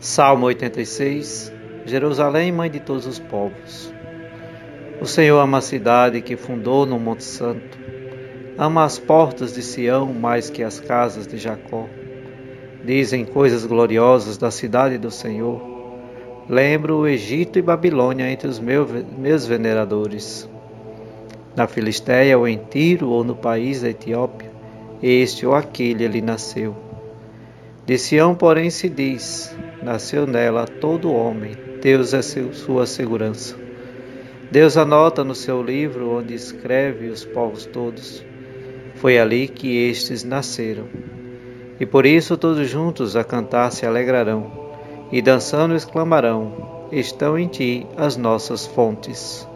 Salmo 86 Jerusalém, mãe de todos os povos. O Senhor ama a cidade que fundou no Monte Santo. Ama as portas de Sião mais que as casas de Jacó. Dizem coisas gloriosas da cidade do Senhor. Lembro o Egito e Babilônia entre os meus veneradores. Na Filisteia, ou em Tiro, ou no país da Etiópia, este ou aquele ali nasceu. De Sião, porém, se diz: nasceu nela todo homem, Deus é sua segurança. Deus anota no seu livro onde escreve os povos todos. Foi ali que estes nasceram. E por isso todos juntos a cantar se alegrarão, e dançando exclamarão: Estão em ti as nossas fontes.